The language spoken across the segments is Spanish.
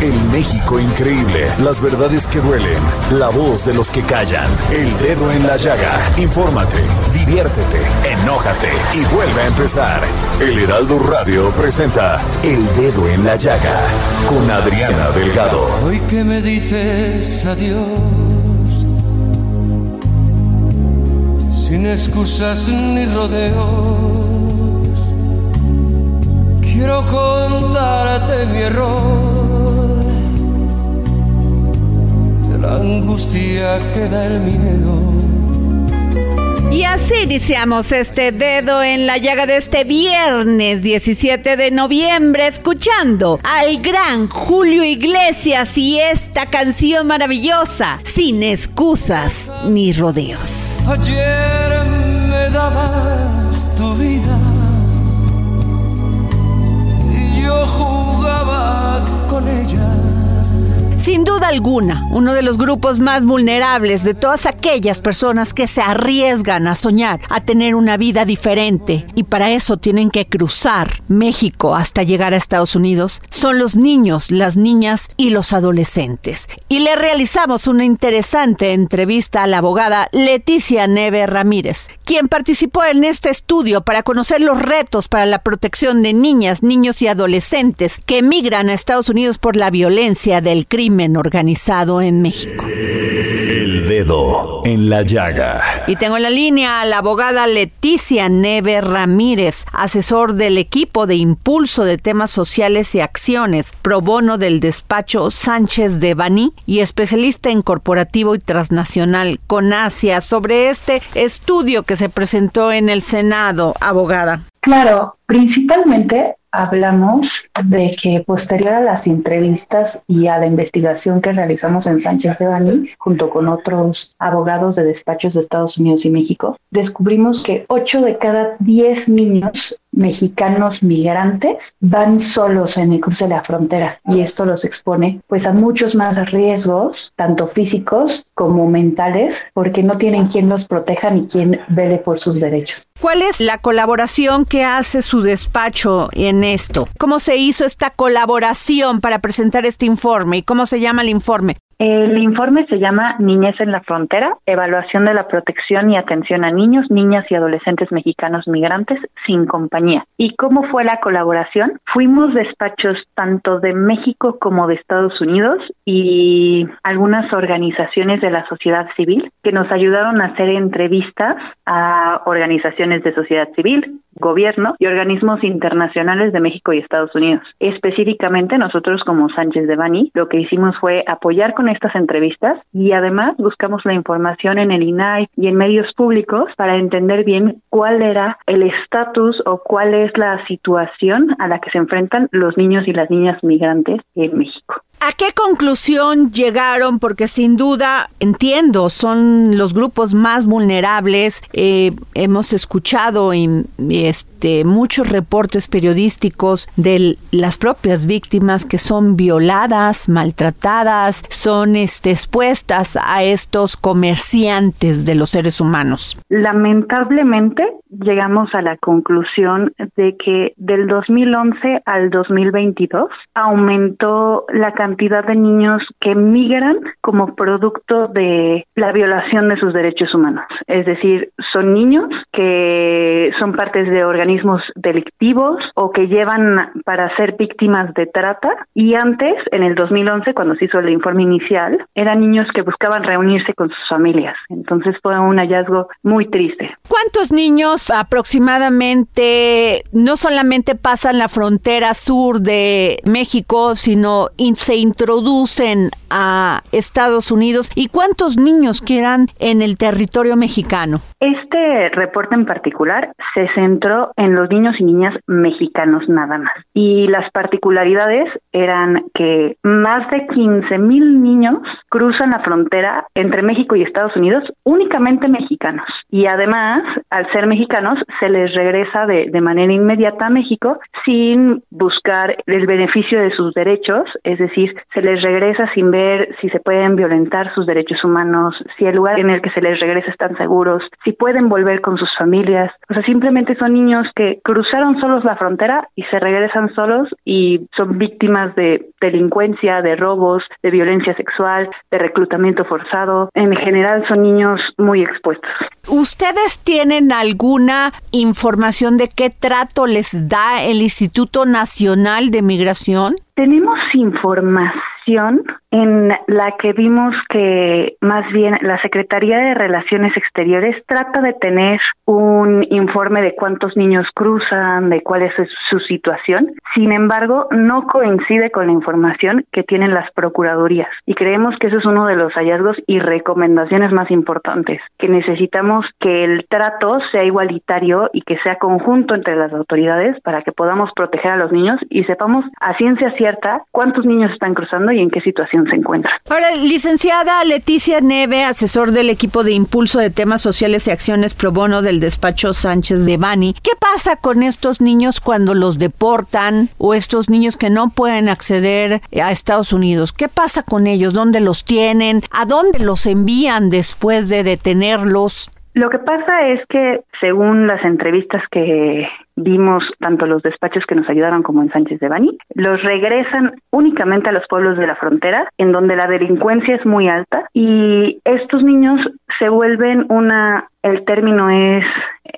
El México increíble. Las verdades que duelen. La voz de los que callan. El dedo en la llaga. Infórmate, diviértete, enójate y vuelve a empezar. El Heraldo Radio presenta El Dedo en la Llaga con Adriana Delgado. Hoy que me dices adiós, sin excusas ni rodeos, quiero contarte mi error, la angustia que da el miedo. Y así iniciamos este dedo en la llaga de este viernes 17 de noviembre, escuchando al gran Julio Iglesias y esta canción maravillosa, sin excusas ni rodeos. Ayer me dabas tu vida y yo jugaba con ella. Sin duda alguna, uno de los grupos más vulnerables de todas aquellas personas que se arriesgan a soñar, a tener una vida diferente. Y para eso tienen que cruzar México hasta llegar a Estados Unidos, son los niños, las niñas y los adolescentes. Y le realizamos una interesante entrevista a la abogada Leticia Neve Ramírez, quien participó en este estudio para conocer los retos para la protección de niñas, niños y adolescentes que emigran a Estados Unidos por la violencia del crimen organizado en México. El dedo en la llaga. Y tengo en la línea a la abogada Leticia Neve Ramírez, asesor del equipo de impulso de temas sociales y acciones pro bono del despacho Sánchez de Baní y especialista en corporativo y transnacional con Asia sobre este estudio que se presentó en el Senado, abogada. Claro, principalmente hablamos de que posterior a las entrevistas y a la investigación que realizamos en Sánchez de Bani, junto con otros abogados de despachos de Estados Unidos y México, descubrimos que 8 de cada 10 niños mexicanos migrantes van solos en el cruce de la frontera y esto los expone pues a muchos más riesgos, tanto físicos como mentales, porque no tienen quien los proteja ni quien vele por sus derechos. ¿Cuál es la colaboración que hace su despacho en esto? ¿Cómo se hizo esta colaboración para presentar este informe y cómo se llama el informe? El informe se llama Niñez en la Frontera, evaluación de la protección y atención a niños, niñas y adolescentes mexicanos migrantes sin compañía. ¿Y cómo fue la colaboración? Fuimos despachos tanto de México como de Estados Unidos y algunas organizaciones de la sociedad civil que nos ayudaron a hacer entrevistas a organizaciones de sociedad civil, gobierno y organismos internacionales de México y Estados Unidos. Específicamente nosotros como Sánchez de Bani lo que hicimos fue apoyar con estas entrevistas y además buscamos la información en el INAI y en medios públicos para entender bien cuál era el estatus o cuál es la situación a la que se enfrentan los niños y las niñas migrantes en México. ¿A qué conclusión llegaron? Porque sin duda, entiendo, son los grupos más vulnerables. Eh, hemos escuchado este, muchos reportes periodísticos de las propias víctimas que son violadas, maltratadas, son este, expuestas a estos comerciantes de los seres humanos. Lamentablemente, llegamos a la conclusión de que del 2011 al 2022 aumentó la cantidad cantidad de niños que migran como producto de la violación de sus derechos humanos. Es decir, son niños que son partes de organismos delictivos o que llevan para ser víctimas de trata y antes, en el 2011, cuando se hizo el informe inicial, eran niños que buscaban reunirse con sus familias. Entonces fue un hallazgo muy triste. ¿Cuántos niños aproximadamente no solamente pasan la frontera sur de México, sino se introducen a Estados Unidos? ¿Y cuántos niños quedan en el territorio mexicano? Este reporte en particular se centró en los niños y niñas mexicanos nada más. Y las particularidades eran que más de 15 mil niños cruzan la frontera entre México y Estados Unidos únicamente mexicanos. Y además, al ser mexicanos, se les regresa de, de manera inmediata a México sin buscar el beneficio de sus derechos, es decir, se les regresa sin ver si se pueden violentar sus derechos humanos, si el lugar en el que se les regresa están seguros, si pueden volver con sus familias. O sea, simplemente son niños que cruzaron solos la frontera y se regresan solos y son víctimas de delincuencia, de robos, de violencia sexual, de reclutamiento forzado. En general son niños muy expuestos. ¿Ustedes tienen alguna información de qué trato les da el Instituto Nacional de Migración? Tenemos información en la que vimos que más bien la Secretaría de Relaciones Exteriores trata de tener un informe de cuántos niños cruzan, de cuál es su situación. Sin embargo, no coincide con la información que tienen las procuradurías y creemos que eso es uno de los hallazgos y recomendaciones más importantes, que necesitamos que el trato sea igualitario y que sea conjunto entre las autoridades para que podamos proteger a los niños y sepamos a ciencia cierta cuántos niños están cruzando y en qué situación se encuentra. Ahora, licenciada Leticia Neve, asesor del equipo de impulso de temas sociales y acciones pro bono del despacho Sánchez de Bani, ¿qué pasa con estos niños cuando los deportan o estos niños que no pueden acceder a Estados Unidos? ¿Qué pasa con ellos? ¿Dónde los tienen? ¿A dónde los envían después de detenerlos? Lo que pasa es que, según las entrevistas que vimos tanto los despachos que nos ayudaron como en Sánchez de Bani, los regresan únicamente a los pueblos de la frontera, en donde la delincuencia es muy alta, y estos niños se vuelven una, el término es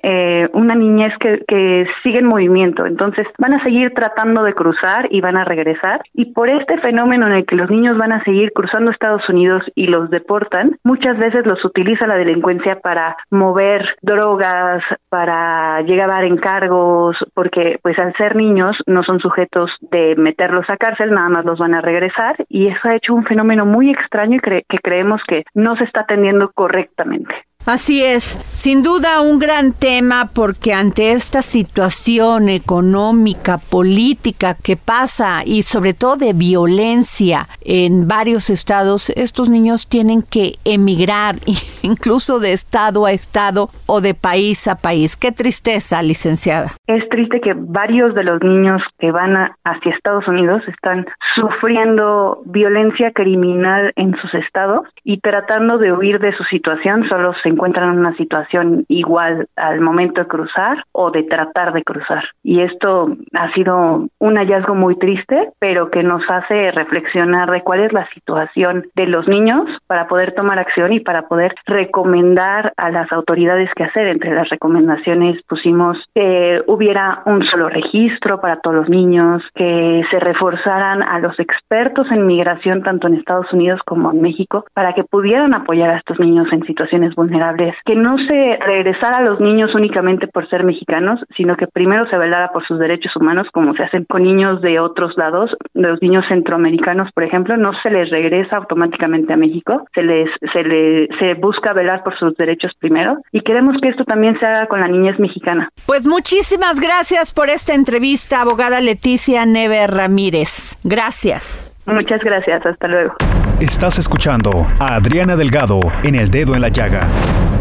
eh, una niñez que, sigue en movimiento, entonces van a seguir tratando de cruzar y van a regresar, y por este fenómeno en el que los niños van a seguir cruzando Estados Unidos y los deportan, muchas veces los utiliza la delincuencia para mover drogas, para llegar a dar encargos, porque pues al ser niños no son sujetos de meterlos a cárcel, nada más los van a regresar, y eso ha hecho un fenómeno muy extraño y que creemos que no se está atendiendo correctamente. Así es, sin duda un gran tema porque ante esta situación económica, política que pasa y sobre todo de violencia en varios estados, estos niños tienen que emigrar incluso de estado a estado o de país a país. Qué tristeza, licenciada. Es triste que varios de los niños que van hacia Estados Unidos están sufriendo violencia criminal en sus estados y tratando de huir de su situación, solo se encuentran en una situación igual al momento de cruzar o de tratar de cruzar. Y esto ha sido un hallazgo muy triste, pero que nos hace reflexionar de cuál es la situación de los niños para poder tomar acción y para poder recomendar a las autoridades qué hacer. Entre las recomendaciones pusimos que hubiera un solo registro para todos los niños, que se reforzaran a los expertos en migración tanto en Estados Unidos como en México para que pudieran apoyar a estos niños en situaciones vulnerables que no se regresara a los niños únicamente por ser mexicanos, sino que primero se velara por sus derechos humanos, como se hacen con niños de otros lados, los niños centroamericanos, por ejemplo, no se les regresa automáticamente a México, se les se le se busca velar por sus derechos primero y queremos que esto también se haga con la niñez mexicana. Pues muchísimas gracias por esta entrevista, abogada Leticia Neve Ramírez. Gracias. Muchas gracias, hasta luego. Estás escuchando a Adriana Delgado en El Dedo en la Llaga.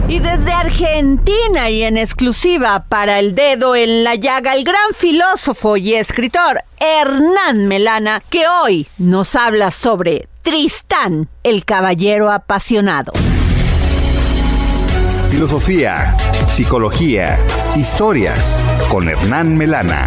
Y desde Argentina y en exclusiva para El Dedo en la Llaga, el gran filósofo y escritor Hernán Melana, que hoy nos habla sobre Tristán, el caballero apasionado. Filosofía, psicología, historias con Hernán Melana.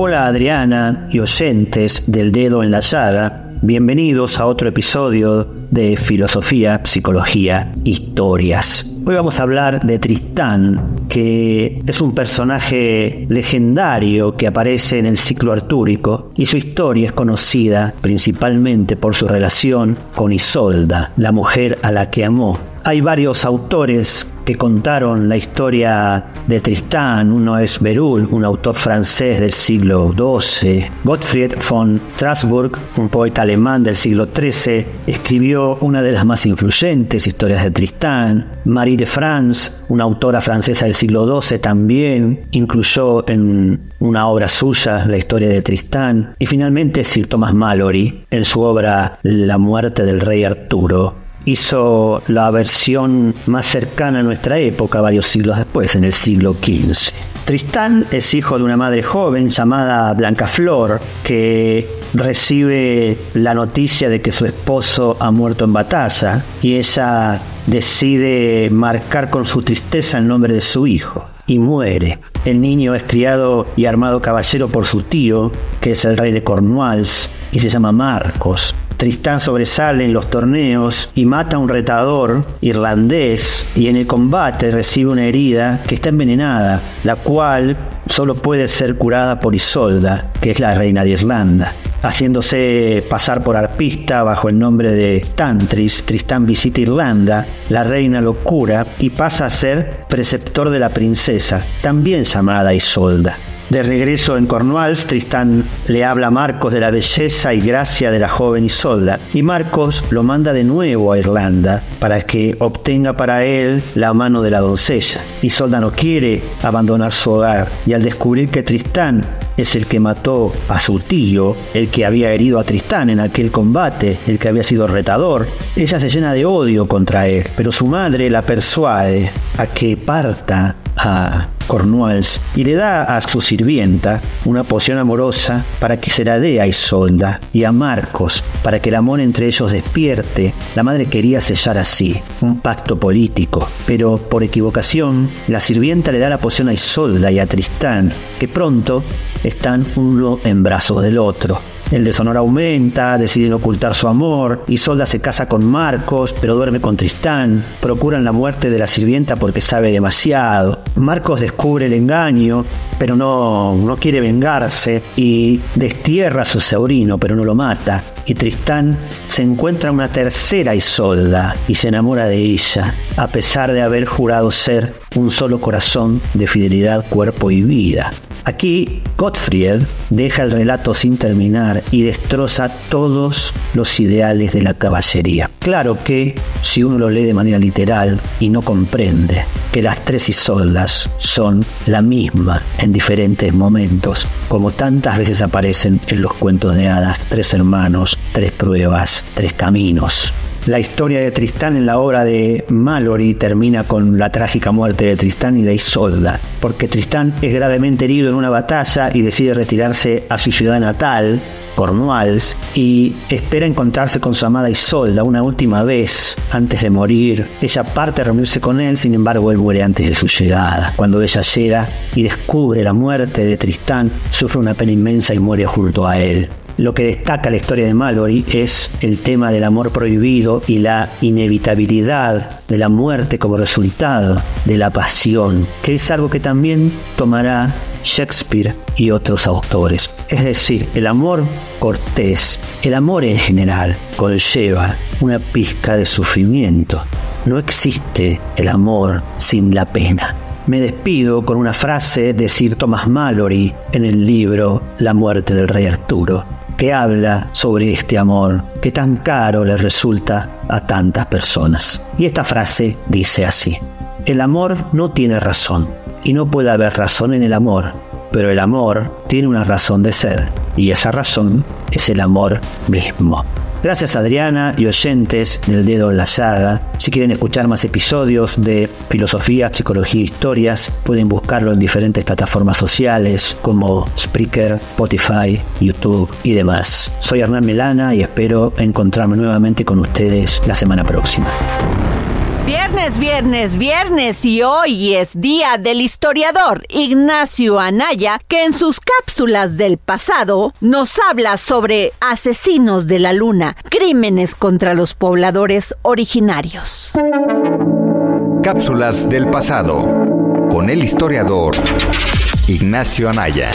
Hola Adriana y oyentes del dedo en la llaga, bienvenidos a otro episodio de Filosofía, Psicología, Historias. Hoy vamos a hablar de Tristán, que es un personaje legendario que aparece en el ciclo artúrico y su historia es conocida principalmente por su relación con Isolda, la mujer a la que amó. Hay varios autores que contaron la historia de Tristán. Uno es Berulle, un autor francés del siglo XII. Gottfried von Strasbourg, un poeta alemán del siglo XIII, escribió una de las más influyentes historias de Tristán. Marie de France, una autora francesa del siglo XII, también incluyó en una obra suya la historia de Tristán. Y finalmente Sir Thomas Malory, en su obra La muerte del rey Arturo, hizo la versión más cercana a nuestra época varios siglos después, en el siglo XV. Tristán es hijo de una madre joven llamada Blanca Flor, que recibe la noticia de que su esposo ha muerto en batalla y ella decide marcar con su tristeza el nombre de su hijo y muere. El niño es criado y armado caballero por su tío, que es el rey de Cornwalls, y se llama Marcos. Tristán sobresale en los torneos y mata a un retador irlandés y en el combate recibe una herida que está envenenada, la cual solo puede ser curada por Isolda, que es la reina de Irlanda. Haciéndose pasar por arpista bajo el nombre de Tantris, Tristán visita Irlanda, la reina lo cura y pasa a ser preceptor de la princesa, también llamada Isolda. De regreso en Cornwalls, Tristán le habla a Marcos de la belleza y gracia de la joven Isolda, y Marcos lo manda de nuevo a Irlanda para que obtenga para él la mano de la doncella. Isolda no quiere abandonar su hogar, y al descubrir que Tristán es el que mató a su tío, el que había herido a Tristán en aquel combate, el que había sido retador, ella se llena de odio contra él, pero su madre la persuade a que parta a Cornwalls y le da a su sirvienta una poción amorosa para que se la dé a Isolda y a Marcos para que el amor entre ellos despierte. La madre quería sellar así un pacto político, pero por equivocación la sirvienta le da la poción a Isolda y a Tristán, que pronto están uno en brazos del otro. El deshonor aumenta, deciden ocultar su amor, Isolda se casa con Marcos, pero duerme con Tristán, procuran la muerte de la sirvienta porque sabe demasiado. Marcos descubre el engaño, pero no, no quiere vengarse y destierra a su sobrino, pero no lo mata. Y Tristán se encuentra una tercera Isolda y se enamora de ella, a pesar de haber jurado ser un solo corazón de fidelidad, cuerpo y vida. Aquí Gottfried deja el relato sin terminar y destroza todos los ideales de la caballería. Claro que si uno lo lee de manera literal y no comprende que las tres Isoldas son la misma en diferentes momentos, como tantas veces aparecen en los cuentos de hadas, tres hermanos, tres pruebas, tres caminos. La historia de Tristán en la obra de Mallory termina con la trágica muerte de Tristán y de Isolda, porque Tristán es gravemente herido en una batalla y decide retirarse a su ciudad natal, Cornwalls, y espera encontrarse con su amada Isolda una última vez antes de morir. Ella parte a reunirse con él, sin embargo él muere antes de su llegada. Cuando ella llega y descubre la muerte de Tristán, sufre una pena inmensa y muere junto a él. Lo que destaca la historia de Mallory es el tema del amor prohibido y la inevitabilidad de la muerte como resultado de la pasión, que es algo que también tomará Shakespeare y otros autores. Es decir, el amor cortés, el amor en general, conlleva una pizca de sufrimiento. No existe el amor sin la pena. Me despido con una frase de Sir Thomas Mallory en el libro La muerte del rey Arturo que habla sobre este amor que tan caro le resulta a tantas personas. Y esta frase dice así, el amor no tiene razón y no puede haber razón en el amor, pero el amor tiene una razón de ser y esa razón es el amor mismo. Gracias Adriana y oyentes del Dedo en la Llaga. Si quieren escuchar más episodios de Filosofía, Psicología e Historias, pueden buscarlo en diferentes plataformas sociales como Spreaker, Spotify, YouTube y demás. Soy Hernán Melana y espero encontrarme nuevamente con ustedes la semana próxima. Viernes, viernes, viernes y hoy es día del historiador Ignacio Anaya que en sus cápsulas del pasado nos habla sobre asesinos de la luna, crímenes contra los pobladores originarios. Cápsulas del pasado con el historiador Ignacio Anaya.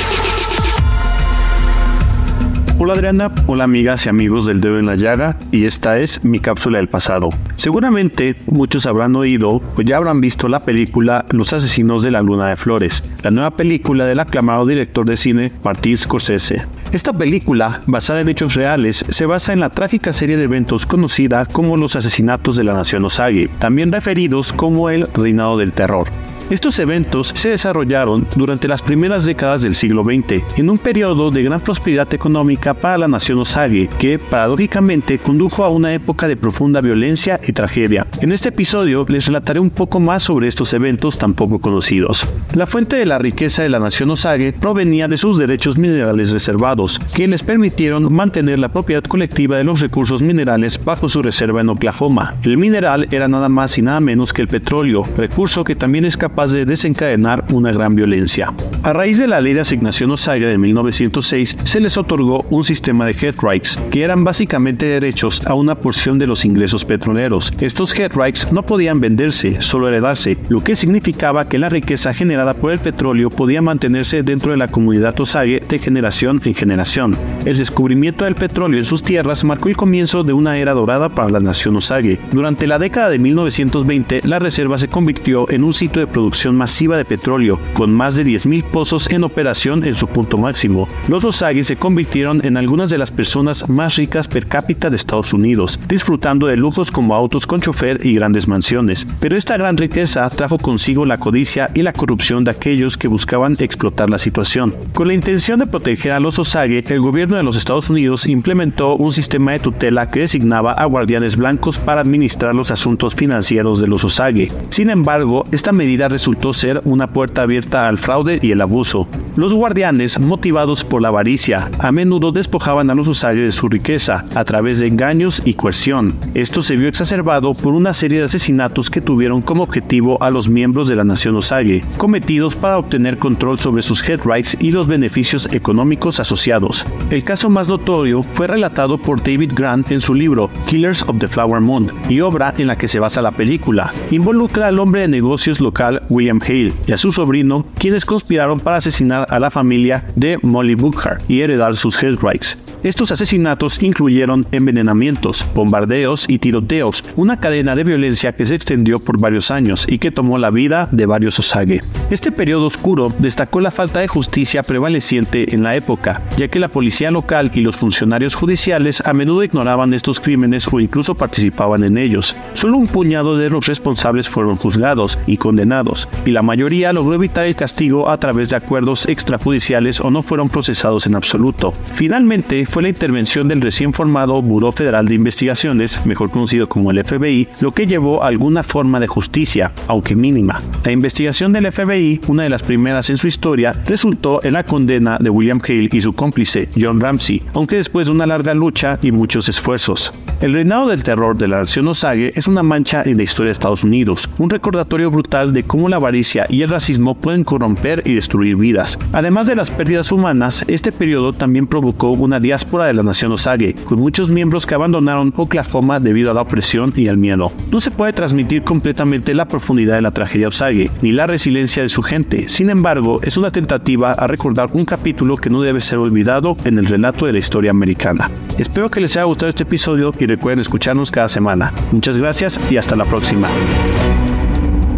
Hola Adriana, hola amigas y amigos del dedo en la llaga y esta es mi cápsula del pasado. Seguramente muchos habrán oído, pues ya habrán visto la película Los asesinos de la luna de flores, la nueva película del aclamado director de cine Martin Scorsese. Esta película, basada en hechos reales, se basa en la trágica serie de eventos conocida como los asesinatos de la nación Osage, también referidos como el reinado del terror. Estos eventos se desarrollaron durante las primeras décadas del siglo XX, en un periodo de gran prosperidad económica para la nación Osage, que paradójicamente condujo a una época de profunda violencia y tragedia. En este episodio les relataré un poco más sobre estos eventos tan poco conocidos. La fuente de la riqueza de la nación Osage provenía de sus derechos minerales reservados, que les permitieron mantener la propiedad colectiva de los recursos minerales bajo su reserva en Oklahoma. El mineral era nada más y nada menos que el petróleo, recurso que también es capaz de desencadenar una gran violencia. A raíz de la ley de asignación Osage de 1906, se les otorgó un sistema de head rights, que eran básicamente derechos a una porción de los ingresos petroleros. Estos head rights no podían venderse, solo heredarse, lo que significaba que la riqueza generada por el petróleo podía mantenerse dentro de la comunidad Osage de generación en generación. El descubrimiento del petróleo en sus tierras marcó el comienzo de una era dorada para la nación Osage. Durante la década de 1920, la reserva se convirtió en un sitio de producción producción masiva de petróleo, con más de 10.000 pozos en operación en su punto máximo. Los Osage se convirtieron en algunas de las personas más ricas per cápita de Estados Unidos, disfrutando de lujos como autos con chofer y grandes mansiones. Pero esta gran riqueza trajo consigo la codicia y la corrupción de aquellos que buscaban explotar la situación. Con la intención de proteger a los Osage, el gobierno de los Estados Unidos implementó un sistema de tutela que designaba a guardianes blancos para administrar los asuntos financieros de los Osage. Sin embargo, esta medida resultó ser una puerta abierta al fraude y el abuso. Los guardianes, motivados por la avaricia, a menudo despojaban a los usuarios de su riqueza a través de engaños y coerción. Esto se vio exacerbado por una serie de asesinatos que tuvieron como objetivo a los miembros de la nación Osage, cometidos para obtener control sobre sus head rights y los beneficios económicos asociados. El caso más notorio fue relatado por David Grant en su libro Killers of the Flower Moon y obra en la que se basa la película. Involucra al hombre de negocios local William Hale y a su sobrino, quienes conspiraron para asesinar a la familia de Molly Bookhart y heredar sus head rights. Estos asesinatos incluyeron envenenamientos, bombardeos y tiroteos, una cadena de violencia que se extendió por varios años y que tomó la vida de varios Osage. Este periodo oscuro destacó la falta de justicia prevaleciente en la época, ya que la policía local y los funcionarios judiciales a menudo ignoraban estos crímenes o incluso participaban en ellos. Solo un puñado de los responsables fueron juzgados y condenados, y la mayoría logró evitar el castigo a través de acuerdos extrajudiciales o no fueron procesados en absoluto. Finalmente, fue la intervención del recién formado Buró Federal de Investigaciones, mejor conocido como el FBI, lo que llevó a alguna forma de justicia, aunque mínima. La investigación del FBI, una de las primeras en su historia, resultó en la condena de William Hale y su cómplice, John Ramsey, aunque después de una larga lucha y muchos esfuerzos. El reinado del terror de la nación Osage es una mancha en la historia de Estados Unidos, un recordatorio brutal de cómo la avaricia y el racismo pueden corromper y destruir vidas. Además de las pérdidas humanas, este periodo también provocó una diáspora de la nación Osage, con muchos miembros que abandonaron Oklahoma debido a la opresión y al miedo. No se puede transmitir completamente la profundidad de la tragedia Osage, ni la resiliencia de su gente. Sin embargo, es una tentativa a recordar un capítulo que no debe ser olvidado en el relato de la historia americana. Espero que les haya gustado este episodio y recuerden escucharnos cada semana. Muchas gracias y hasta la próxima.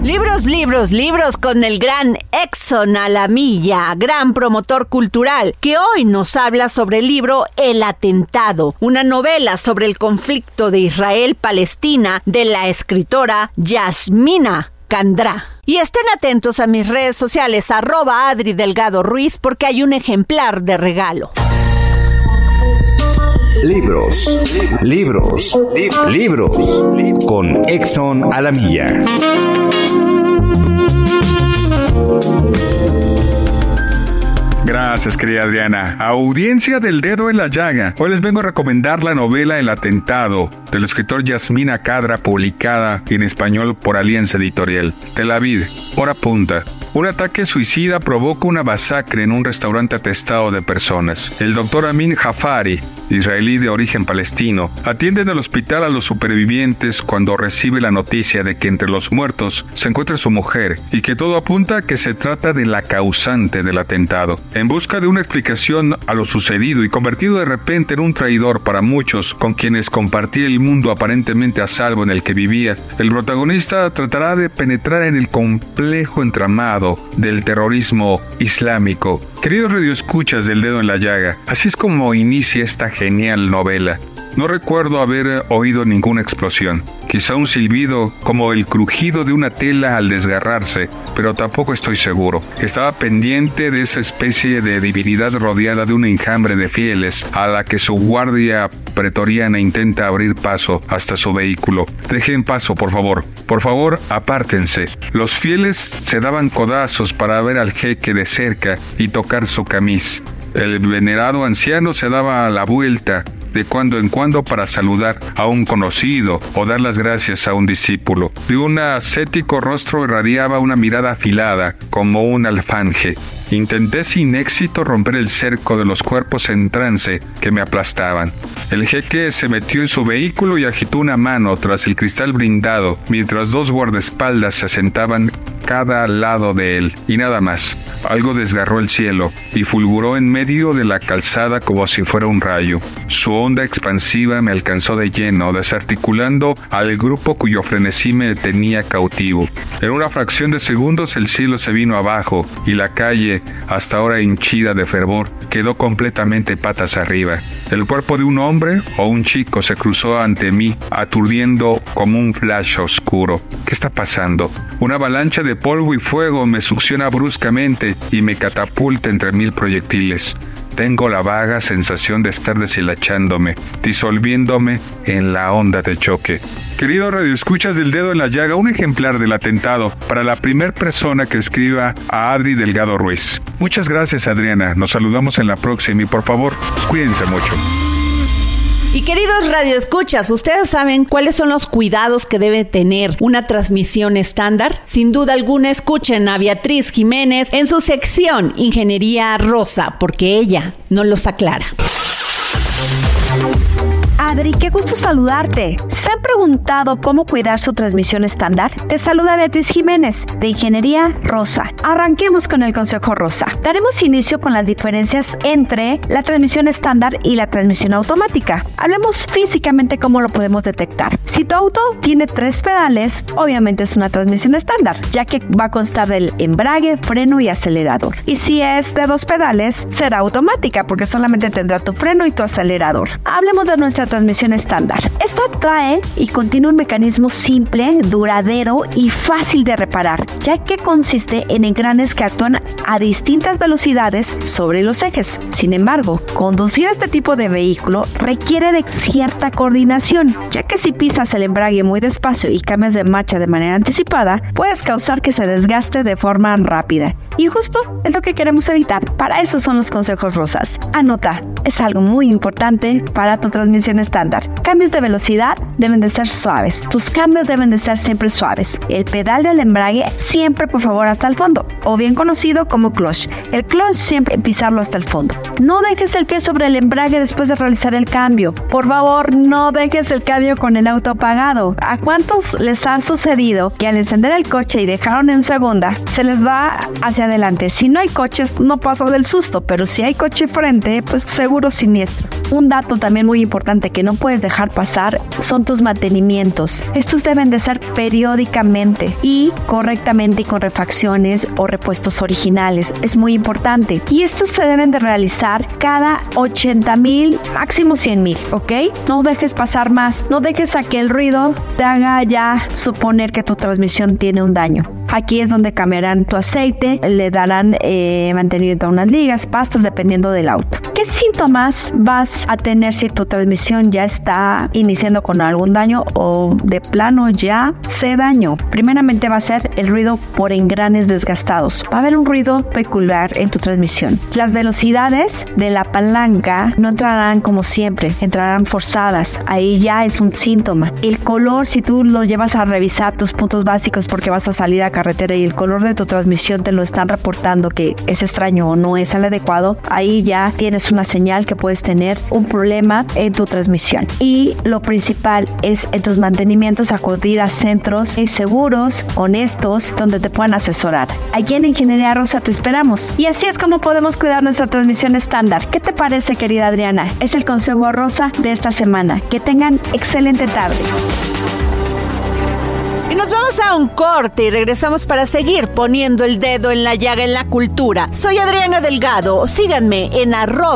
Libros, libros, libros con el gran Exxon Alamilla, gran promotor cultural, que hoy nos habla sobre el libro El Atentado, una novela sobre el conflicto de Israel-Palestina de la escritora Yasmina Candra. Y estén atentos a mis redes sociales, arroba Adri Delgado Ruiz, porque hay un ejemplar de regalo. Libros, libros, libros con Exxon Alamilla. Gracias, querida Adriana. Audiencia del dedo en la llaga. Hoy les vengo a recomendar la novela El atentado del escritor Yasmina Cadra, publicada en español por Alianza Editorial. Tel Aviv, hora punta. Un ataque suicida provoca una masacre en un restaurante atestado de personas. El doctor Amin Jafari, israelí de origen palestino, atiende en el hospital a los supervivientes cuando recibe la noticia de que entre los muertos se encuentra su mujer y que todo apunta a que se trata de la causante del atentado. En busca de una explicación a lo sucedido y convertido de repente en un traidor para muchos con quienes compartía el mundo aparentemente a salvo en el que vivía, el protagonista tratará de penetrar en el complejo entramado del terrorismo islámico. Queridos radioescuchas del dedo en la llaga, así es como inicia esta genial novela. No recuerdo haber oído ninguna explosión, quizá un silbido como el crujido de una tela al desgarrarse, pero tampoco estoy seguro. Estaba pendiente de esa especie de divinidad rodeada de un enjambre de fieles a la que su guardia pretoriana intenta abrir paso hasta su vehículo. Dejen paso, por favor. Por favor, apártense. Los fieles se daban codazos para ver al jeque de cerca y tocar su camis. El venerado anciano se daba la vuelta de cuando en cuando para saludar a un conocido o dar las gracias a un discípulo. De un ascético rostro irradiaba una mirada afilada, como un alfanje. Intenté sin éxito romper el cerco de los cuerpos en trance que me aplastaban. El jeque se metió en su vehículo y agitó una mano tras el cristal brindado, mientras dos guardaespaldas se sentaban cada lado de él, y nada más. Algo desgarró el cielo y fulguró en medio de la calzada como si fuera un rayo. Su onda expansiva me alcanzó de lleno, desarticulando al grupo cuyo frenesí me tenía cautivo. En una fracción de segundos el cielo se vino abajo y la calle, hasta ahora hinchida de fervor, quedó completamente patas arriba. El cuerpo de un hombre o un chico se cruzó ante mí, aturdiendo como un flash oscuro. ¿Qué está pasando? Una avalancha de polvo y fuego me succiona bruscamente y me catapulta entre mil proyectiles. Tengo la vaga sensación de estar deshilachándome, disolviéndome en la onda de choque. Querido Radio Escuchas del Dedo en la Llaga, un ejemplar del atentado para la primer persona que escriba a Adri Delgado Ruiz. Muchas gracias, Adriana. Nos saludamos en la próxima y por favor, cuídense mucho. Y queridos radioescuchas, ¿ustedes saben cuáles son los cuidados que debe tener una transmisión estándar? Sin duda alguna, escuchen a Beatriz Jiménez en su sección Ingeniería Rosa, porque ella nos los aclara. Adri, qué gusto saludarte. ¿Se han preguntado cómo cuidar su transmisión estándar? Te saluda Beatriz Jiménez, de Ingeniería Rosa. Arranquemos con el Consejo Rosa. Daremos inicio con las diferencias entre la transmisión estándar y la transmisión automática. Hablemos físicamente cómo lo podemos detectar. Si tu auto tiene tres pedales, obviamente es una transmisión estándar, ya que va a constar del embrague, freno y acelerador. Y si es de dos pedales, será automática, porque solamente tendrá tu freno y tu acelerador. Hablemos de nuestra transmisión estándar. Esta trae y contiene un mecanismo simple, duradero y fácil de reparar, ya que consiste en engranes que actúan a distintas velocidades sobre los ejes. Sin embargo, conducir este tipo de vehículo requiere de cierta coordinación, ya que si pisas el embrague muy despacio y cambias de marcha de manera anticipada, puedes causar que se desgaste de forma rápida. Y justo es lo que queremos evitar. Para eso son los consejos rosas. Anota, es algo muy importante para tu transmisión estándar. Cambios de velocidad deben de ser suaves. Tus cambios deben de ser siempre suaves. El pedal del embrague siempre por favor hasta el fondo, o bien conocido como clutch. El clutch siempre pisarlo hasta el fondo. No dejes el pie sobre el embrague después de realizar el cambio. Por favor, no dejes el cambio con el auto apagado. ¿A cuántos les ha sucedido que al encender el coche y dejaron en segunda, se les va hacia adelante? Si no hay coches, no pasa del susto, pero si hay coche frente, pues seguro siniestro. Un dato también muy importante que no puedes dejar pasar son tus mantenimientos. Estos deben de ser periódicamente y correctamente y con refacciones o repuestos originales. Es muy importante. Y estos se deben de realizar cada 80 mil, máximo 100 mil, ¿ok? No dejes pasar más. No dejes a que el ruido te haga ya suponer que tu transmisión tiene un daño. Aquí es donde cambiarán tu aceite, le darán eh, mantenimiento a unas ligas, pastas, dependiendo del auto. ¿Qué síntomas vas a tener si tu transmisión ya está iniciando con algún daño o de plano ya se daño? Primeramente va a ser el ruido por engranes desgastados. Va a haber un ruido peculiar en tu transmisión. Las velocidades de la palanca no entrarán como siempre, entrarán forzadas. Ahí ya es un síntoma. El color, si tú lo llevas a revisar tus puntos básicos porque vas a salir a carretera y el color de tu transmisión te lo están reportando que es extraño o no es el adecuado, ahí ya tienes una señal que puedes tener un problema en tu transmisión. Y lo principal es en tus mantenimientos acudir a centros seguros, honestos, donde te puedan asesorar. Aquí en Ingeniería Rosa te esperamos. Y así es como podemos cuidar nuestra transmisión estándar. ¿Qué te parece, querida Adriana? Es el consejo rosa de esta semana. Que tengan excelente tarde. Y nos vamos a un corte y regresamos para seguir poniendo el dedo en la llaga en la cultura. Soy Adriana Delgado. Síganme en arroba.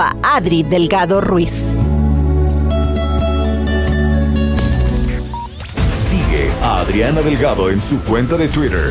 Adri Delgado Ruiz. Sigue a Adriana Delgado en su cuenta de Twitter.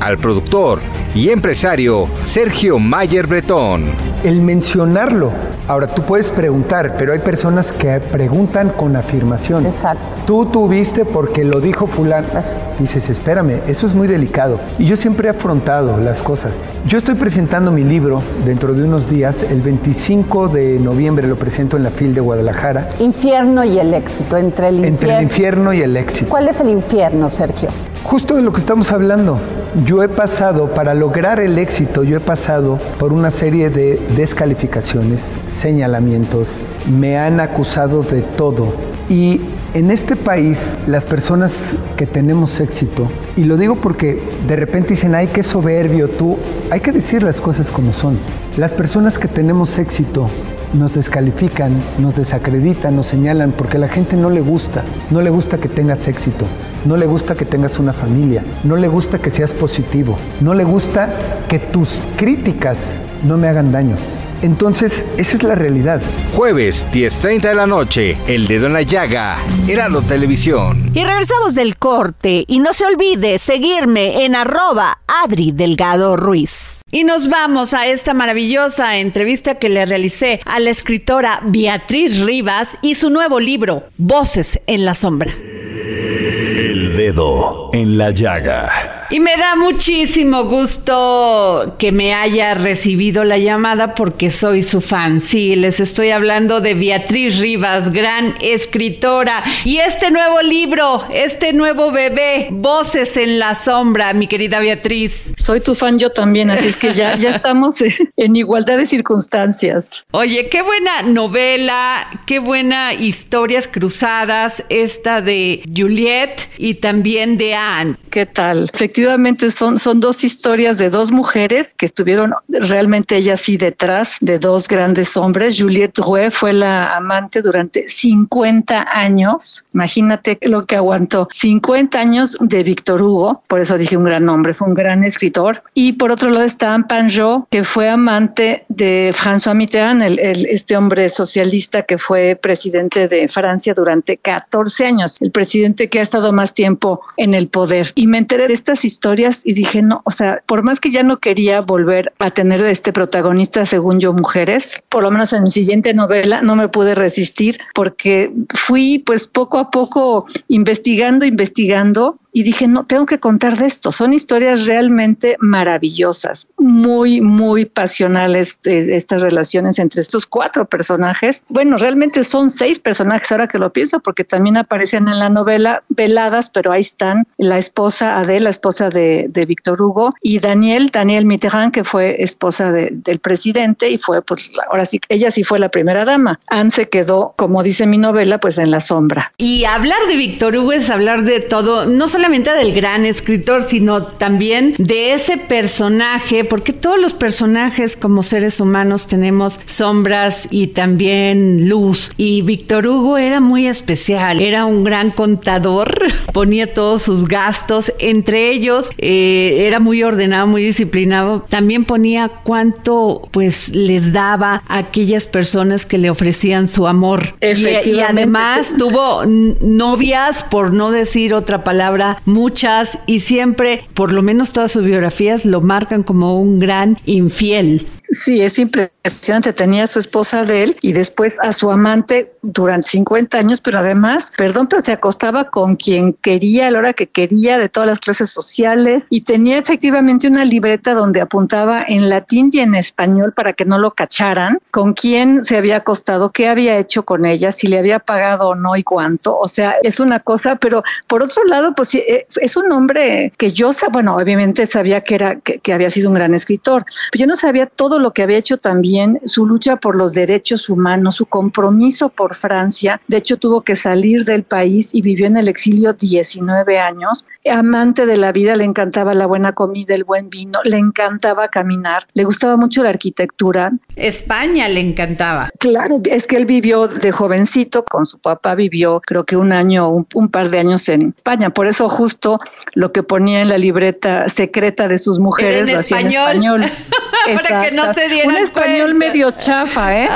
al productor y empresario Sergio Mayer Bretón. El mencionarlo. Ahora tú puedes preguntar, pero hay personas que preguntan con afirmación. Exacto. Tú tuviste porque lo dijo fulano. Dices, espérame, eso es muy delicado. Y yo siempre he afrontado las cosas. Yo estoy presentando mi libro dentro de unos días. El 25 de noviembre lo presento en la FIL de Guadalajara. Infierno y el éxito. Entre el infierno. Entre el infierno y el éxito. ¿Cuál es el infierno, Sergio? Justo de lo que estamos hablando. Yo he pasado, para lograr el éxito, yo he pasado por una serie de descalificaciones, señalamientos, me han acusado de todo. Y en este país, las personas que tenemos éxito, y lo digo porque de repente dicen, ay, qué soberbio tú, hay que decir las cosas como son. Las personas que tenemos éxito nos descalifican, nos desacreditan, nos señalan, porque a la gente no le gusta, no le gusta que tengas éxito, no le gusta que tengas una familia, no le gusta que seas positivo, no le gusta que tus críticas no me hagan daño. Entonces, esa es la realidad. Jueves, 10.30 de la noche, El Dedo en la Llaga, Heraldo Televisión. Y regresamos del corte. Y no se olvide seguirme en arroba Adri Delgado Ruiz. Y nos vamos a esta maravillosa entrevista que le realicé a la escritora Beatriz Rivas y su nuevo libro, Voces en la Sombra. Dedo en la llaga. Y me da muchísimo gusto que me haya recibido la llamada porque soy su fan. Sí, les estoy hablando de Beatriz Rivas, gran escritora. Y este nuevo libro, este nuevo bebé, Voces en la Sombra, mi querida Beatriz. Soy tu fan yo también, así es que ya, ya estamos en igualdad de circunstancias. Oye, qué buena novela, qué buena historias cruzadas, esta de Juliet y también de Anne. ¿Qué tal? Efectivamente son, son dos historias de dos mujeres que estuvieron realmente ellas sí detrás de dos grandes hombres. Juliette Rouet fue la amante durante 50 años. Imagínate lo que aguantó. 50 años de Víctor Hugo, por eso dije un gran hombre, fue un gran escritor. Y por otro lado está Panjot, que fue amante de François Mitterrand, el, este hombre socialista que fue presidente de Francia durante 14 años, el presidente que ha estado más tiempo en el poder. Y me enteré de estas historias y dije, no, o sea, por más que ya no quería volver a tener este protagonista, según yo, mujeres, por lo menos en mi siguiente novela no me pude resistir porque fui pues poco a poco investigando, investigando y dije, no, tengo que contar de esto. Son historias realmente maravillosas, muy, muy pasionales eh, estas relaciones entre estos cuatro personajes. Bueno, realmente son seis personajes ahora que lo pienso, porque también aparecen en la novela veladas, pero ahí están la esposa Adele, la esposa de, de Víctor Hugo, y Daniel, Daniel Mitterrand, que fue esposa del presidente y fue, pues, ahora sí, ella sí fue la primera dama. Anne se quedó, como dice mi novela, pues en la sombra. Y hablar de Víctor Hugo es hablar de todo, no solo solamente del gran escritor, sino también de ese personaje, porque todos los personajes como seres humanos tenemos sombras y también luz. Y Víctor Hugo era muy especial, era un gran contador, ponía todos sus gastos, entre ellos eh, era muy ordenado, muy disciplinado, también ponía cuánto pues les daba a aquellas personas que le ofrecían su amor. Y, además tuvo novias, por no decir otra palabra, muchas, y siempre, por lo menos todas sus biografías, lo marcan como un gran infiel. Sí, es impresionante. Tenía a su esposa de él y después a su amante durante 50 años, pero además, perdón, pero se acostaba con quien quería a la hora que quería de todas las clases sociales y tenía efectivamente una libreta donde apuntaba en latín y en español para que no lo cacharan, con quién se había acostado, qué había hecho con ella, si le había pagado o no y cuánto. O sea, es una cosa, pero por otro lado, pues eh, es un hombre que yo, bueno, obviamente sabía que era que, que había sido un gran escritor, pero yo no sabía todo lo que había hecho también, su lucha por los derechos humanos, su compromiso por Francia. De hecho, tuvo que salir del país y vivió en el exilio 19 años. Amante de la vida, le encantaba la buena comida, el buen vino, le encantaba caminar, le gustaba mucho la arquitectura. España le encantaba. Claro, es que él vivió de jovencito, con su papá vivió creo que un año, un, par de años en España. Por eso justo lo que ponía en la libreta secreta de sus mujeres lo hacía en español. Para que no un español medio chafa, ¿eh?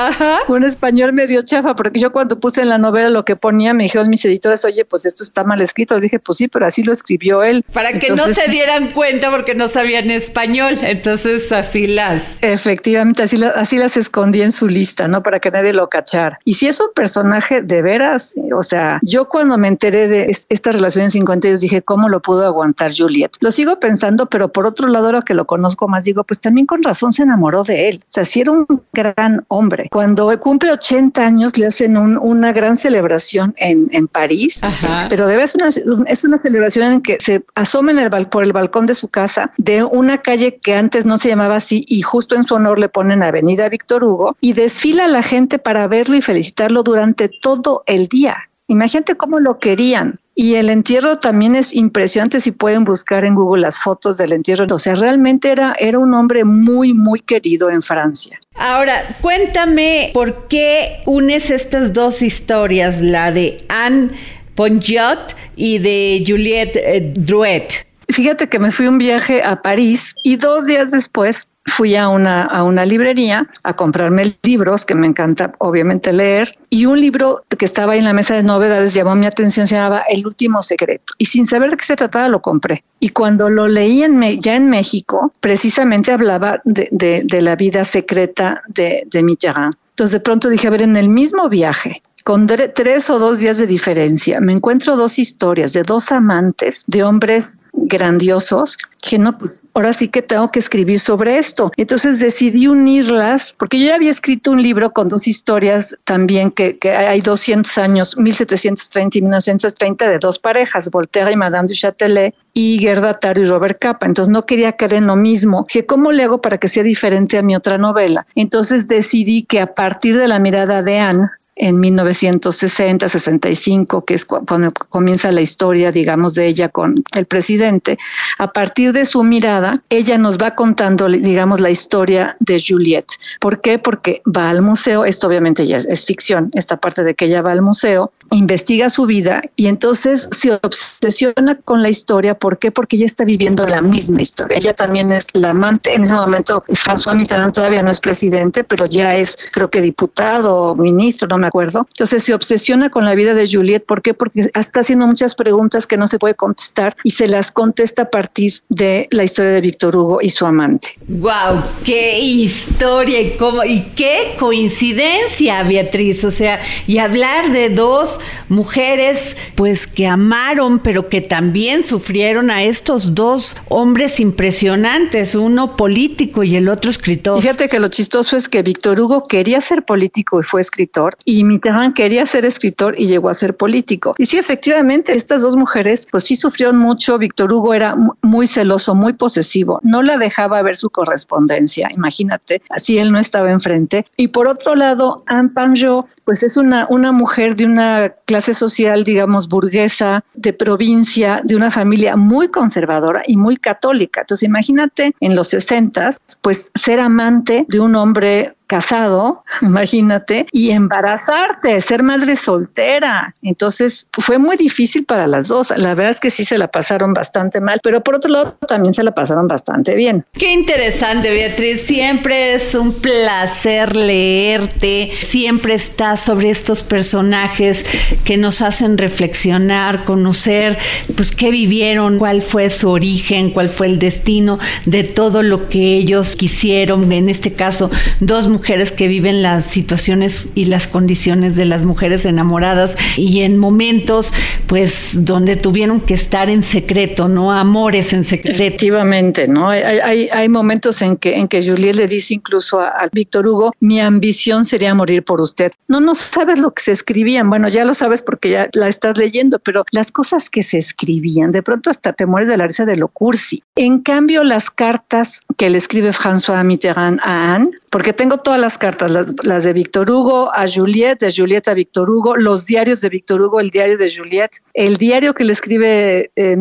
Un español medio chafa, porque yo cuando puse en la novela lo que ponía, me dijeron mis editores, oye, pues esto está mal escrito. Les dije, pues sí, pero así lo escribió él. Para que no se dieran cuenta porque no sabían español, entonces así las... Efectivamente, así, así las escondí en su lista, ¿no? Para que nadie lo cachara. Y si es un personaje de veras, o sea, yo cuando me enteré de esta relación en 50 años dije, ¿cómo lo pudo aguantar Juliet? Lo sigo pensando, pero por otro lado, ahora que lo conozco más, digo, pues también con razón se enamoró de él. O sea, sí era un gran hombre. Cuando cumple 80 años le hacen una gran celebración en, en París, pero ser una, es una celebración en que se asoma el, por el balcón de su casa de una calle que antes no se llamaba así y justo en su honor le ponen Avenida Víctor Hugo y desfila la gente para verlo y felicitarlo durante todo el día. Imagínate cómo lo querían. Y el entierro también es impresionante si pueden buscar en Google las fotos del entierro. O sea, realmente era, era un hombre muy, muy querido en Francia. Ahora, cuéntame por qué unes estas dos historias, la de Anne Ponjot y de Juliette eh, Drouet. Fíjate que me fui un viaje a París y dos días después fui a una, a una librería a comprarme libros que me encanta obviamente leer y un libro que estaba ahí en la mesa de novedades llamó mi atención, se llamaba El último secreto y sin saber de qué se trataba lo compré y cuando lo leí en ya en México precisamente hablaba de, de, la vida secreta de, de Mitterrand. Entonces de pronto dije, a ver, en el mismo viaje con tres o dos días de diferencia, me encuentro dos historias de dos amantes, de hombres grandiosos, que no, pues ahora sí que tengo que escribir sobre esto. Entonces decidí unirlas, porque yo ya había escrito un libro con dos historias también que, hay 200 años, 1730 y 1930, de dos parejas, Voltaire y Madame du Châtelet, y Gerda Taro y Robert Capa. Entonces no quería caer en lo mismo. Que cómo le hago para que sea diferente a mi otra novela. Entonces decidí que a partir de la mirada de Anne, en 1960, 65, que es cuando comienza la historia, digamos, de ella con el presidente. A partir de su mirada, ella nos va contando, digamos, la historia de Juliette. ¿Por qué? Porque va al museo, esto obviamente ya es ficción, esta parte de que ella va al museo, investiga su vida y entonces se obsesiona con la historia. ¿Por qué? Porque ella está viviendo la misma historia. Ella también es la amante. En ese momento, François Mitterrand todavía no es presidente, pero ya es, creo que diputado o ministro, no me acuerdo. Entonces se obsesiona con la vida de Juliette. ¿Por qué? Porque está haciendo muchas preguntas que no se puede contestar y se las contesta a partir de la historia de Víctor Hugo y su amante. ¡Wow! ¡Qué historia! Cómo, y qué coincidencia, Beatriz. O sea, y hablar de dos mujeres pues que amaron pero que también sufrieron a estos dos hombres impresionantes, uno político y el otro escritor. Fíjate que lo chistoso es que Víctor Hugo quería ser político y fue escritor y Mitterrand quería ser escritor y llegó a ser político. Y sí, efectivamente, estas dos mujeres pues sí sufrieron mucho. Víctor Hugo era muy celoso, muy posesivo, no la dejaba ver su correspondencia, imagínate, así él no estaba enfrente. Y por otro lado, Anne Panjot pues es una, una mujer de una clase social, digamos, burguesa, de provincia, de una familia muy conservadora y muy católica. Entonces, imagínate en los 60, pues ser amante de un hombre casado, imagínate, y embarazarte, ser madre soltera. Entonces fue muy difícil para las dos. La verdad es que sí se la pasaron bastante mal, pero por otro lado también se la pasaron bastante bien. Qué interesante, Beatriz. Siempre es un placer leerte. Siempre estás sobre estos personajes que nos hacen reflexionar, conocer, pues qué vivieron, cuál fue su origen, cuál fue el destino de todo lo que ellos quisieron. En este caso, dos mujeres que viven las situaciones y las condiciones de las mujeres enamoradas y en momentos pues donde tuvieron que estar en secreto, ¿no? Amores en secreto. Efectivamente, ¿no? Hay, hay, hay momentos en que, en que Juliet le dice incluso a, a, Víctor Hugo, mi ambición sería morir por usted. No, no sabes lo que se escribían, bueno, ya lo sabes porque ya la estás leyendo, pero las cosas que se escribían, de pronto hasta te mueres de la risa de lo cursi. En cambio, las cartas que le escribe François Mitterrand a Anne, porque tengo todas las cartas, las, de Víctor Hugo a Juliet, de Juliet a Víctor Hugo, los diarios de Víctor Hugo, el diario de Juliet, el diario que le escribe eh,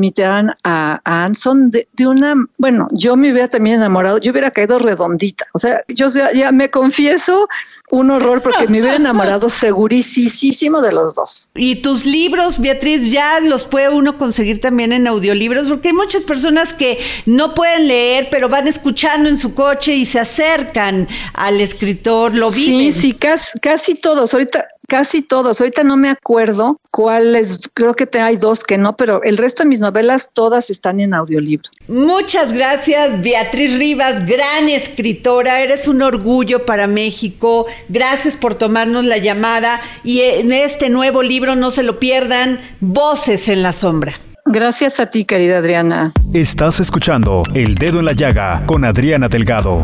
a, a Anne son de, una, bueno, yo me hubiera también enamorado, yo hubiera caído redondita, o sea, yo ya, ya me confieso un horror porque me hubiera enamorado segurísimo de los dos. Y tus libros, Beatriz, ya los puede uno conseguir también en audiolibros, porque hay muchas personas que no pueden leer, pero van escuchando en su coche y se acercan al escritor, lo viven. Sí, sí, casi, casi todos. Ahorita casi todos. Ahorita no me acuerdo cuáles, creo que te, hay dos que no, pero el resto de mis novelas todas están en audiolibro. Muchas gracias, Beatriz Rivas, gran escritora, eres un orgullo para México. Gracias por tomarnos la llamada y en este nuevo libro no se lo pierdan, Voces en la sombra. Gracias a ti, querida Adriana. Estás escuchando El Dedo en la Llaga con Adriana Delgado.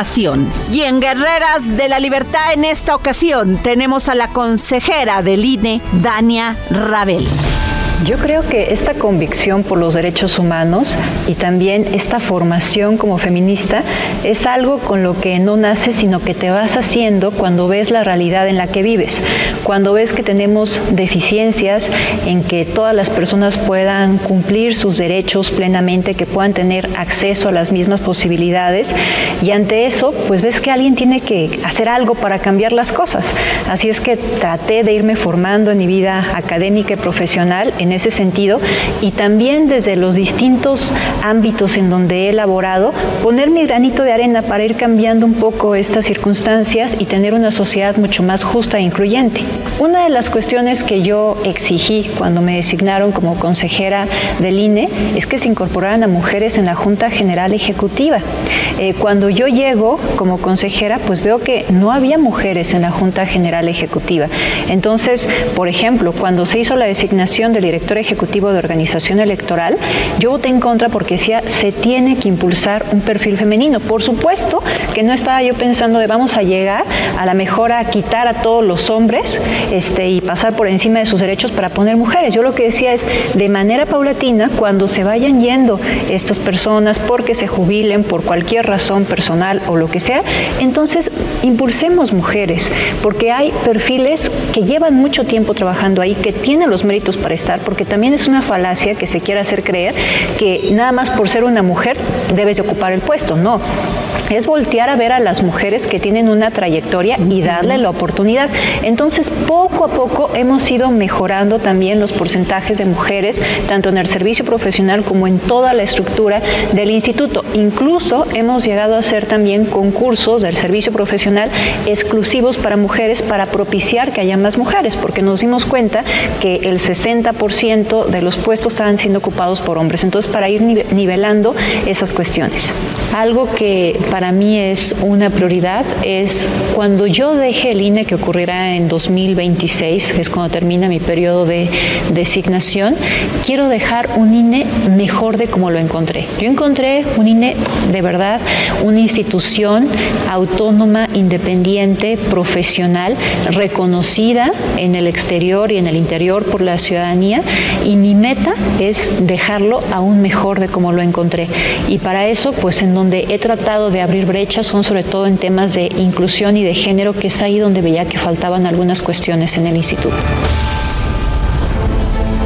y en Guerreras de la Libertad en esta ocasión tenemos a la consejera del INE, Dania Rabel. Yo creo que esta convicción por los derechos humanos y también esta formación como feminista es algo con lo que no naces, sino que te vas haciendo cuando ves la realidad en la que vives, cuando ves que tenemos deficiencias en que todas las personas puedan cumplir sus derechos plenamente, que puedan tener acceso a las mismas posibilidades y ante eso, pues ves que alguien tiene que hacer algo para cambiar las cosas. Así es que traté de irme formando en mi vida académica y profesional en en ese sentido y también desde los distintos ámbitos en donde he elaborado, poner mi granito de arena para ir cambiando un poco estas circunstancias y tener una sociedad mucho más justa e incluyente. Una de las cuestiones que yo exigí cuando me designaron como consejera del INE es que se incorporaran a mujeres en la Junta General Ejecutiva. Eh, cuando yo llego como consejera, pues veo que no había mujeres en la Junta General Ejecutiva. Entonces, por ejemplo, cuando se hizo la designación del director ejecutivo de organización electoral, yo voté en contra porque decía se tiene que impulsar un perfil femenino. Por supuesto que no estaba yo pensando de vamos a llegar a la mejor a quitar a todos los hombres este, y pasar por encima de sus derechos para poner mujeres. Yo lo que decía es de manera paulatina, cuando se vayan yendo estas personas porque se jubilen por cualquier razón personal o lo que sea, entonces impulsemos mujeres, porque hay perfiles que llevan mucho tiempo trabajando ahí, que tienen los méritos para estar, porque también es una falacia que se quiera hacer creer que nada más por ser una mujer debes de ocupar el puesto. No, es voltear a ver a las mujeres que tienen una trayectoria y darle la oportunidad. Entonces, poco a poco hemos ido mejorando también los porcentajes de mujeres, tanto en el servicio profesional como en toda la estructura del instituto. Incluso hemos llegado a hacer también concursos del servicio profesional exclusivos para mujeres para propiciar que haya más mujeres, porque nos dimos cuenta que el 60% de los puestos estaban siendo ocupados por hombres. Entonces, para ir nivelando esas cuestiones. Algo que para mí es una prioridad es cuando yo deje el INE, que ocurrirá en 2026, que es cuando termina mi periodo de designación, quiero dejar un INE mejor de como lo encontré. Yo encontré un INE de verdad, una institución autónoma, independiente, profesional, reconocida en el exterior y en el interior por la ciudadanía y mi meta es dejarlo aún mejor de como lo encontré. Y para eso, pues en donde he tratado de abrir brechas son sobre todo en temas de inclusión y de género, que es ahí donde veía que faltaban algunas cuestiones en el instituto.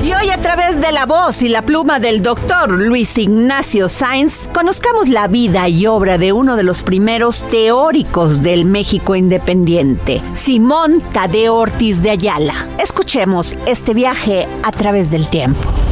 Y hoy a través de la voz y la pluma del doctor Luis Ignacio Sainz, conozcamos la vida y obra de uno de los primeros teóricos del México independiente, Simón Tadeo Ortiz de Ayala. Escuchemos este viaje a través del tiempo.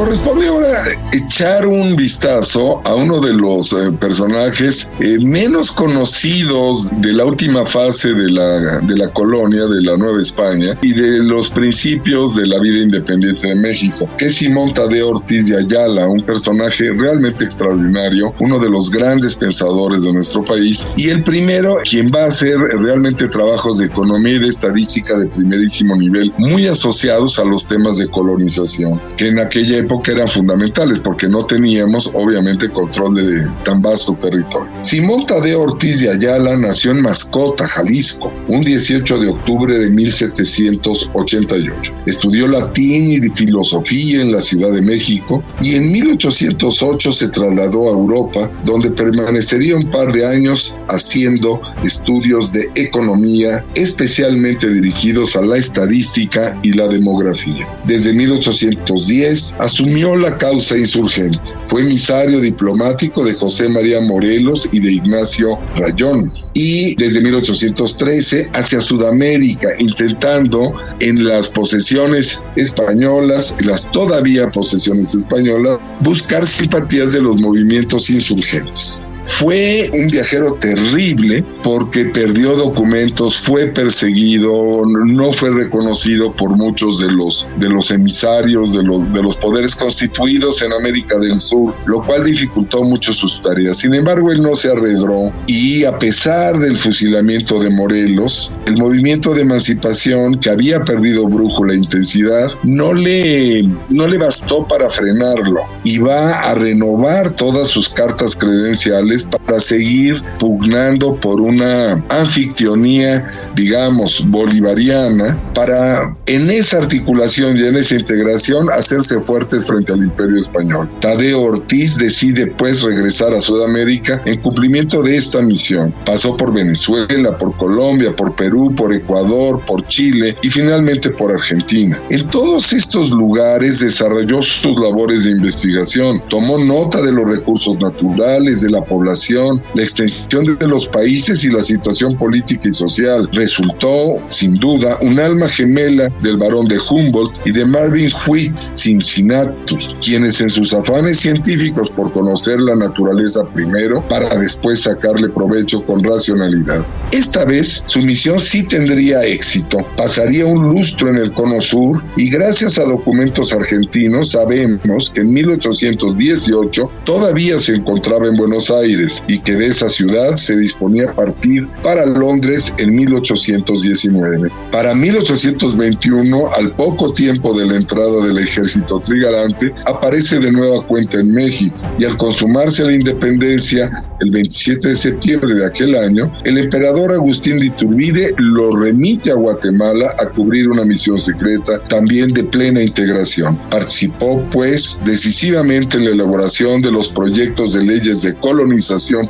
Corresponde ahora echar un vistazo a uno de los eh, personajes eh, menos conocidos de la última fase de la, de la colonia, de la Nueva España, y de los principios de la vida independiente de México, que es Simón Tadeo Ortiz de Ayala, un personaje realmente extraordinario, uno de los grandes pensadores de nuestro país, y el primero quien va a hacer realmente trabajos de economía y de estadística de primerísimo nivel, muy asociados a los temas de colonización, que en aquella época eran fundamentales porque no teníamos obviamente control de tan vasto territorio. Simón Tadeo Ortiz de Ayala nació en Mascota, Jalisco, un 18 de octubre de 1788. Estudió latín y filosofía en la Ciudad de México y en 1808 se trasladó a Europa, donde permanecería un par de años haciendo estudios de economía, especialmente dirigidos a la estadística y la demografía. Desde 1810 asumió la causa insurgente. Fue emisario diplomático de José María Morelos y de Ignacio Rayón. Y desde 1813 hacia Sudamérica, intentando en las posesiones españolas, las todavía posesiones españolas, buscar simpatías de los movimientos insurgentes. Fue un viajero terrible porque perdió documentos, fue perseguido, no fue reconocido por muchos de los, de los emisarios de los, de los poderes constituidos en América del Sur, lo cual dificultó mucho sus tareas. Sin embargo, él no se arredró y a pesar del fusilamiento de Morelos, el movimiento de emancipación que había perdido brújula e intensidad no le, no le bastó para frenarlo y va a renovar todas sus cartas credenciales para seguir pugnando por una anfictionía, digamos, bolivariana, para en esa articulación y en esa integración hacerse fuertes frente al imperio español. Tadeo Ortiz decide pues regresar a Sudamérica en cumplimiento de esta misión. Pasó por Venezuela, por Colombia, por Perú, por Ecuador, por Chile y finalmente por Argentina. En todos estos lugares desarrolló sus labores de investigación, tomó nota de los recursos naturales, de la población, población, la extensión de los países y la situación política y social. Resultó, sin duda, un alma gemela del barón de Humboldt y de Marvin Wheat Cincinnatus, quienes en sus afanes científicos por conocer la naturaleza primero para después sacarle provecho con racionalidad. Esta vez su misión sí tendría éxito, pasaría un lustro en el cono sur y gracias a documentos argentinos sabemos que en 1818 todavía se encontraba en Buenos Aires y que de esa ciudad se disponía a partir para Londres en 1819. Para 1821, al poco tiempo de la entrada del ejército trigarante, aparece de nueva cuenta en México y al consumarse la independencia, el 27 de septiembre de aquel año, el emperador Agustín de Iturbide lo remite a Guatemala a cubrir una misión secreta también de plena integración. Participó, pues, decisivamente en la elaboración de los proyectos de leyes de colonización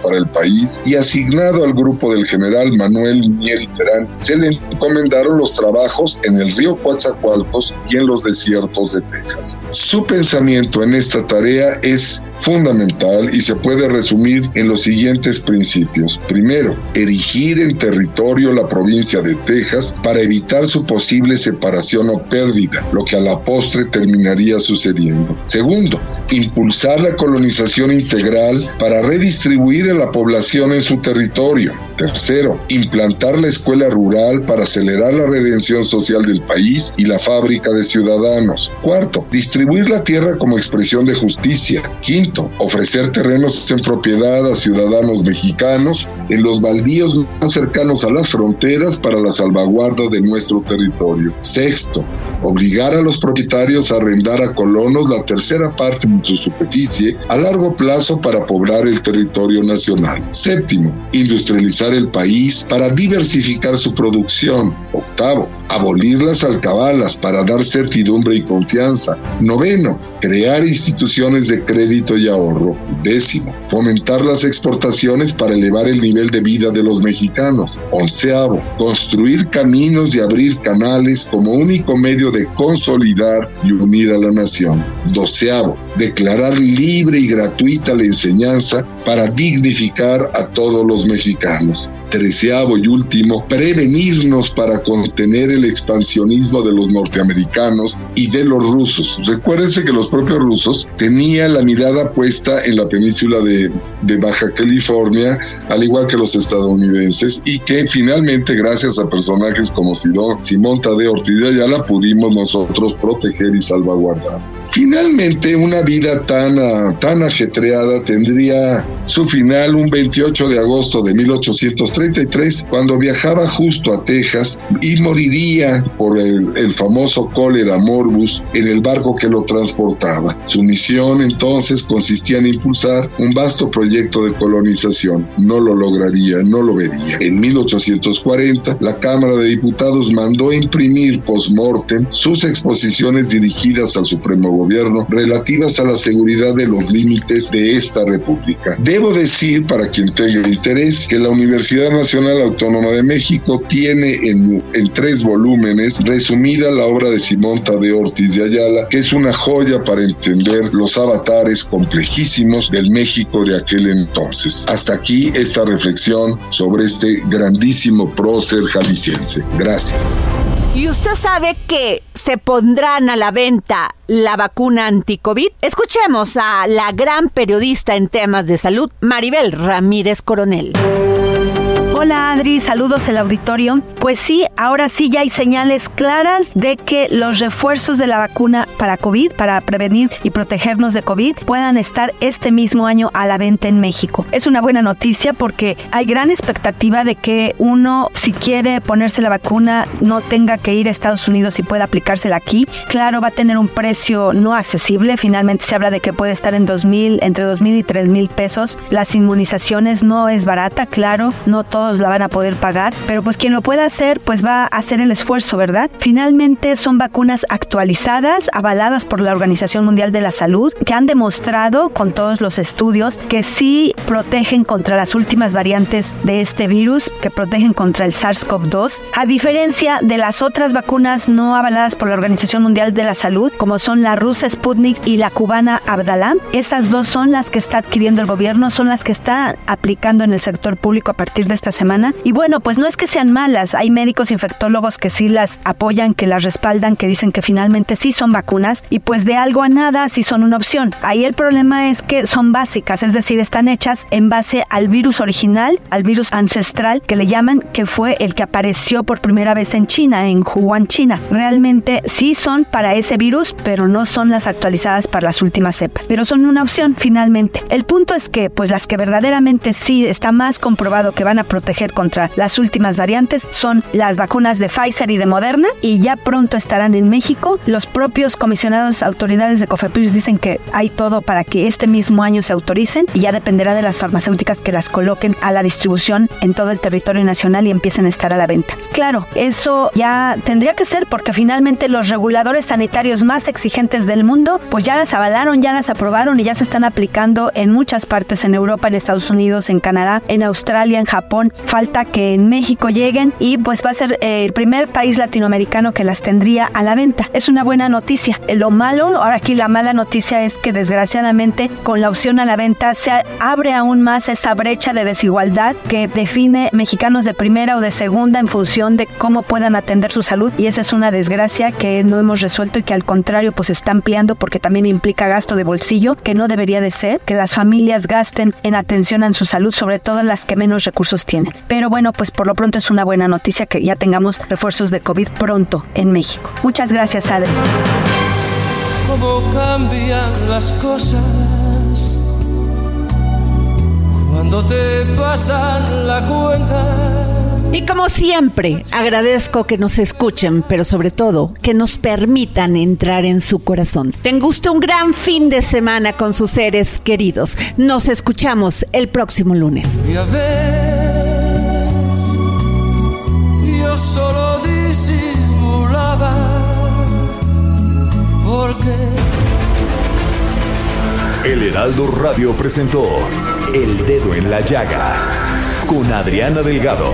para el país y asignado al grupo del general Manuel Miel Terán, se le encomendaron los trabajos en el río Coatzacoalcos y en los desiertos de Texas. Su pensamiento en esta tarea es fundamental y se puede resumir en los siguientes principios. Primero, erigir en territorio la provincia de Texas para evitar su posible separación o pérdida, lo que a la postre terminaría sucediendo. Segundo, impulsar la colonización integral para redistribuir a la población en su territorio. Tercero, implantar la escuela rural para acelerar la redención social del país y la fábrica de ciudadanos. Cuarto, distribuir la tierra como expresión de justicia. Quinto, ofrecer terrenos en propiedad a ciudadanos mexicanos en los baldíos más cercanos a las fronteras para la salvaguarda de nuestro territorio. Sexto, obligar a los propietarios a arrendar a colonos la tercera parte de su superficie a largo plazo para poblar el territorio nacional. Séptimo, industrializar el país para diversificar su producción. Octavo, abolir las alcabalas para dar certidumbre y confianza. Noveno, crear instituciones de crédito y ahorro. Décimo, fomentar las exportaciones para elevar el nivel de vida de los mexicanos. Onceavo, construir caminos y abrir canales como único medio de consolidar y unir a la nación. Doceavo, declarar libre y gratuita la enseñanza para dignificar a todos los mexicanos treceavo y último, prevenirnos para contener el expansionismo de los norteamericanos y de los rusos. Recuérdense que los propios rusos tenían la mirada puesta en la península de, de Baja California, al igual que los estadounidenses, y que finalmente, gracias a personajes como Simón Tadeo Ortiz de Ayala, pudimos nosotros proteger y salvaguardar. Finalmente, una vida tan, ah, tan ajetreada tendría su final un 28 de agosto de 1833, cuando viajaba justo a Texas y moriría por el, el famoso cólera morbus en el barco que lo transportaba. Su misión entonces consistía en impulsar un vasto proyecto de colonización. No lo lograría, no lo vería. En 1840, la Cámara de Diputados mandó imprimir post-mortem sus exposiciones dirigidas al Supremo gobierno relativas a la seguridad de los límites de esta república. Debo decir, para quien tenga interés, que la Universidad Nacional Autónoma de México tiene en, en tres volúmenes resumida la obra de Simón Tadeo Ortiz de Ayala, que es una joya para entender los avatares complejísimos del México de aquel entonces. Hasta aquí esta reflexión sobre este grandísimo prócer jalisciense. Gracias. ¿Y usted sabe que se pondrán a la venta la vacuna anti-COVID? Escuchemos a la gran periodista en temas de salud, Maribel Ramírez Coronel. Hola Adri, saludos el auditorio. Pues sí, ahora sí ya hay señales claras de que los refuerzos de la vacuna para COVID, para prevenir y protegernos de COVID, puedan estar este mismo año a la venta en México. Es una buena noticia porque hay gran expectativa de que uno, si quiere ponerse la vacuna, no tenga que ir a Estados Unidos y pueda aplicársela aquí. Claro, va a tener un precio no accesible. Finalmente se habla de que puede estar en 2.000, entre 2.000 y 3.000 pesos. Las inmunizaciones no es barata, claro, no todo la van a poder pagar, pero pues quien lo pueda hacer, pues va a hacer el esfuerzo, ¿verdad? Finalmente son vacunas actualizadas, avaladas por la Organización Mundial de la Salud, que han demostrado con todos los estudios que sí protegen contra las últimas variantes de este virus, que protegen contra el SARS-CoV-2, a diferencia de las otras vacunas no avaladas por la Organización Mundial de la Salud, como son la rusa Sputnik y la cubana Abdalá. Esas dos son las que está adquiriendo el gobierno, son las que está aplicando en el sector público a partir de esta semana. Y bueno, pues no es que sean malas, hay médicos infectólogos que sí las apoyan, que las respaldan, que dicen que finalmente sí son vacunas y pues de algo a nada sí son una opción. Ahí el problema es que son básicas, es decir, están hechas en base al virus original, al virus ancestral que le llaman, que fue el que apareció por primera vez en China, en Wuhan, China. Realmente sí son para ese virus, pero no son las actualizadas para las últimas cepas, pero son una opción finalmente. El punto es que pues las que verdaderamente sí está más comprobado que van a proteger contra las últimas variantes son las vacunas de Pfizer y de Moderna y ya pronto estarán en México. Los propios comisionados autoridades de COFEPRIS dicen que hay todo para que este mismo año se autoricen y ya dependerá de las farmacéuticas que las coloquen a la distribución en todo el territorio nacional y empiecen a estar a la venta. Claro, eso ya tendría que ser porque finalmente los reguladores sanitarios más exigentes del mundo pues ya las avalaron, ya las aprobaron y ya se están aplicando en muchas partes en Europa, en Estados Unidos, en Canadá, en Australia, en Japón. Falta que en México lleguen y pues va a ser eh, el primer país latinoamericano que las tendría a la venta. Es una buena noticia. Lo malo, ahora aquí la mala noticia es que desgraciadamente con la opción a la venta se abre aún más esa brecha de desigualdad que define mexicanos de primera o de segunda en función de cómo puedan atender su salud y esa es una desgracia que no hemos resuelto y que al contrario pues está ampliando porque también implica gasto de bolsillo que no debería de ser, que las familias gasten en atención a su salud, sobre todo las que menos recursos tienen. Pero bueno, pues por lo pronto es una buena noticia que ya tengamos refuerzos de COVID pronto en México. Muchas gracias, Adri. ¿Cómo cambian las cosas cuando te pasan la cuenta? Y como siempre, agradezco que nos escuchen, pero sobre todo que nos permitan entrar en su corazón. Tenga usted un gran fin de semana con sus seres queridos. Nos escuchamos el próximo lunes. Yo solo disimulaba porque El Heraldo Radio presentó El Dedo en la Llaga con Adriana Delgado.